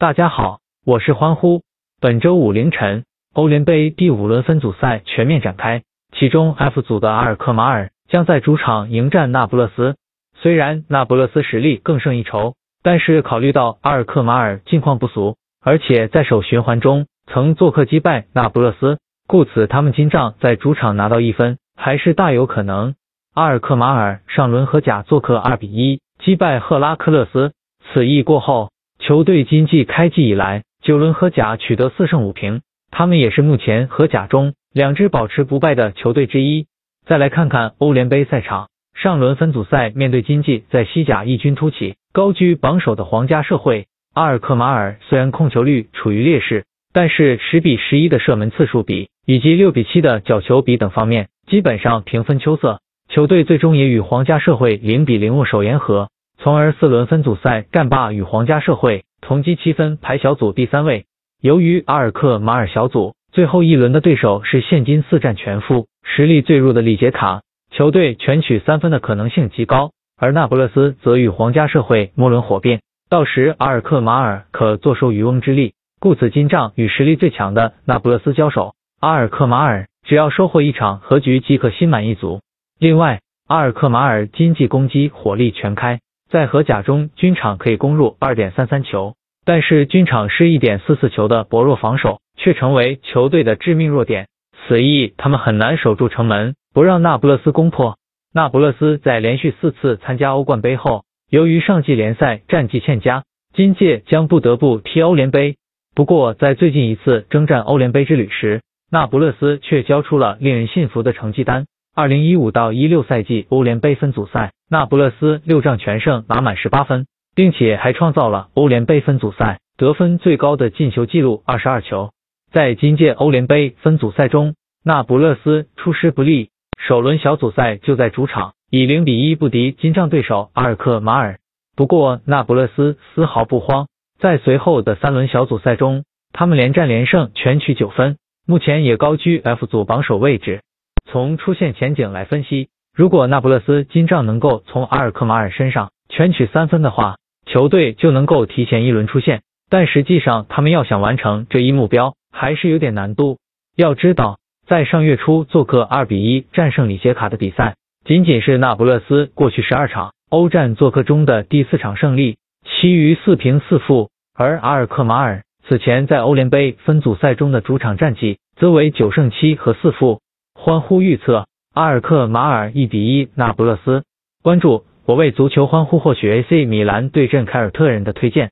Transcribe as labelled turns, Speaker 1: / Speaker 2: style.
Speaker 1: 大家好，我是欢呼。本周五凌晨，欧联杯第五轮分组赛全面展开，其中 F 组的阿尔克马尔将在主场迎战那不勒斯。虽然那不勒斯实力更胜一筹，但是考虑到阿尔克马尔近况不俗，而且在首循环中曾做客击败那不勒斯，故此他们今仗在主场拿到一分还是大有可能。阿尔克马尔上轮和甲做客二比一击败赫拉克勒斯，此役过后，球队今季开季以来九轮和甲取得四胜五平，他们也是目前和甲中两支保持不败的球队之一。再来看看欧联杯赛场，上轮分组赛面对今季在西甲异军突起、高居榜首的皇家社会，阿尔克马尔虽然控球率处于劣势，但是十比十一的射门次数比以及六比七的角球比等方面，基本上平分秋色。球队最终也与皇家社会零比零握手言和，从而四轮分组赛战罢与皇家社会同积七分排小组第三位。由于阿尔克马尔小组最后一轮的对手是现今四战全负、实力最弱的里杰卡，球队全取三分的可能性极高。而那不勒斯则与皇家社会末轮火并，到时阿尔克马尔可坐收渔翁之利。故此今仗与实力最强的那不勒斯交手，阿尔克马尔只要收获一场和局即可心满意足。另外，阿尔克马尔经济攻击火力全开，在荷甲中均场可以攻入二点三三球，但是均场失一点四四球的薄弱防守却成为球队的致命弱点。此役他们很难守住城门，不让那不勒斯攻破。那不勒斯在连续四次参加欧冠杯后，由于上季联赛战绩欠佳，今届将不得不踢欧联杯。不过在最近一次征战欧联杯之旅时，那不勒斯却交出了令人信服的成绩单。二零一五到一六赛季欧联杯分组赛，那不勒斯六仗全胜，拿满十八分，并且还创造了欧联杯分组赛得分最高的进球纪录二十二球。在今届欧联杯分组赛中，那不勒斯出师不利，首轮小组赛就在主场以零比一不敌金帐对手阿尔克马尔。不过那不勒斯丝毫不慌，在随后的三轮小组赛中，他们连战连胜，全取九分，目前也高居 F 组榜首位置。从出线前景来分析，如果那不勒斯金帐能够从阿尔克马尔身上全取三分的话，球队就能够提前一轮出线。但实际上，他们要想完成这一目标，还是有点难度。要知道，在上月初做客二比一战胜里杰卡的比赛，仅仅是那不勒斯过去十二场欧战做客中的第四场胜利，其余四平四负。而阿尔克马尔此前在欧联杯分组赛中的主场战绩则为九胜七和四负。欢呼预测阿尔克马尔一比一那不勒斯。关注我为足球欢呼获取 AC 米兰对阵凯尔特人的推荐。